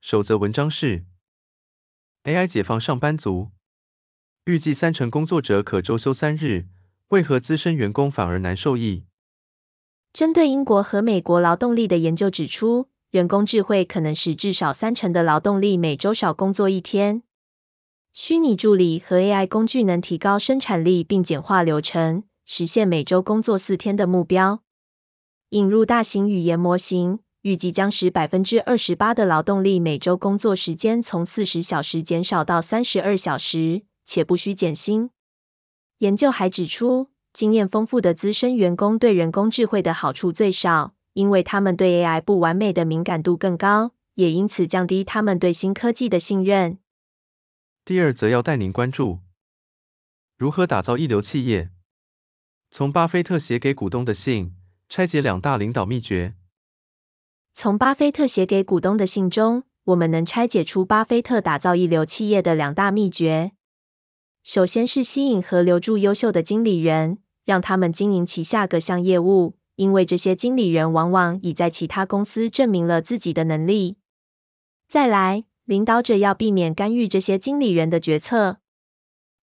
首则文章是：AI 解放上班族，预计三成工作者可周休三日，为何资深员工反而难受益？针对英国和美国劳动力的研究指出，人工智慧可能使至少三成的劳动力每周少工作一天。虚拟助理和 AI 工具能提高生产力并简化流程，实现每周工作四天的目标。引入大型语言模型。预计将使百分之二十八的劳动力每周工作时间从四十小时减少到三十二小时，且不需减薪。研究还指出，经验丰富的资深员工对人工智慧的好处最少，因为他们对 AI 不完美的敏感度更高，也因此降低他们对新科技的信任。第二则要带您关注，如何打造一流企业，从巴菲特写给股东的信，拆解两大领导秘诀。从巴菲特写给股东的信中，我们能拆解出巴菲特打造一流企业的两大秘诀。首先是吸引和留住优秀的经理人，让他们经营旗下各项业务，因为这些经理人往往已在其他公司证明了自己的能力。再来，领导者要避免干预这些经理人的决策。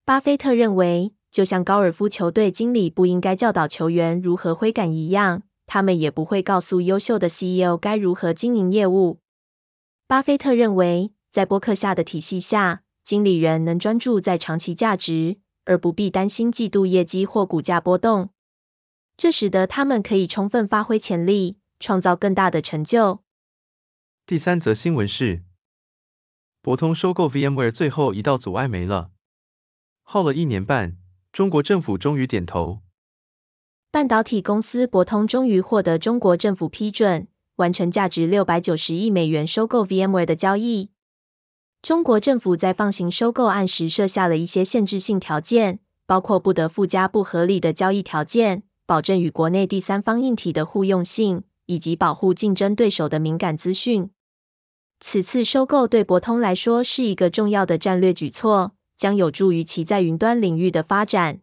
巴菲特认为，就像高尔夫球队经理不应该教导球员如何挥杆一样。他们也不会告诉优秀的 CEO 该如何经营业务。巴菲特认为，在伯克夏的体系下，经理人能专注在长期价值，而不必担心季度业绩或股价波动。这使得他们可以充分发挥潜力，创造更大的成就。第三则新闻是，博通收购 VMware 最后一道阻碍没了。耗了一年半，中国政府终于点头。半导体公司博通终于获得中国政府批准，完成价值六百九十亿美元收购 VMware 的交易。中国政府在放行收购案时设下了一些限制性条件，包括不得附加不合理的交易条件，保证与国内第三方硬体的互用性，以及保护竞争对手的敏感资讯。此次收购对博通来说是一个重要的战略举措，将有助于其在云端领域的发展。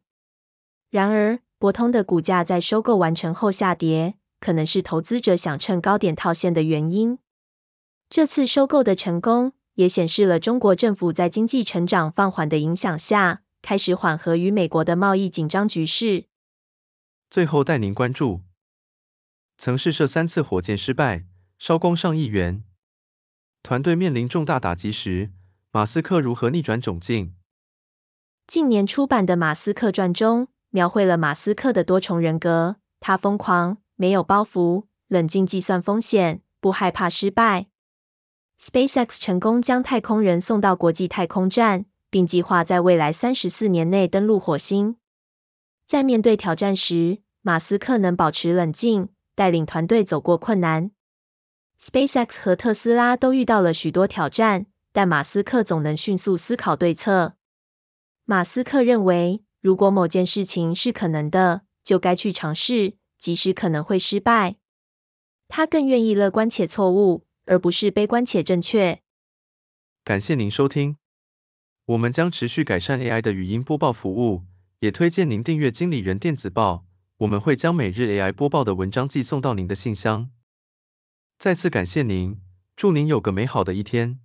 然而，博通的股价在收购完成后下跌，可能是投资者想趁高点套现的原因。这次收购的成功，也显示了中国政府在经济成长放缓的影响下，开始缓和与美国的贸易紧张局势。最后带您关注，曾试射三次火箭失败，烧光上亿元，团队面临重大打击时，马斯克如何逆转窘境？近年出版的《马斯克传》中，描绘了马斯克的多重人格，他疯狂，没有包袱，冷静计算风险，不害怕失败。SpaceX 成功将太空人送到国际太空站，并计划在未来三十四年内登陆火星。在面对挑战时，马斯克能保持冷静，带领团队走过困难。SpaceX 和特斯拉都遇到了许多挑战，但马斯克总能迅速思考对策。马斯克认为，如果某件事情是可能的，就该去尝试，即使可能会失败。他更愿意乐观且错误，而不是悲观且正确。感谢您收听，我们将持续改善 AI 的语音播报服务，也推荐您订阅经理人电子报，我们会将每日 AI 播报的文章寄送到您的信箱。再次感谢您，祝您有个美好的一天。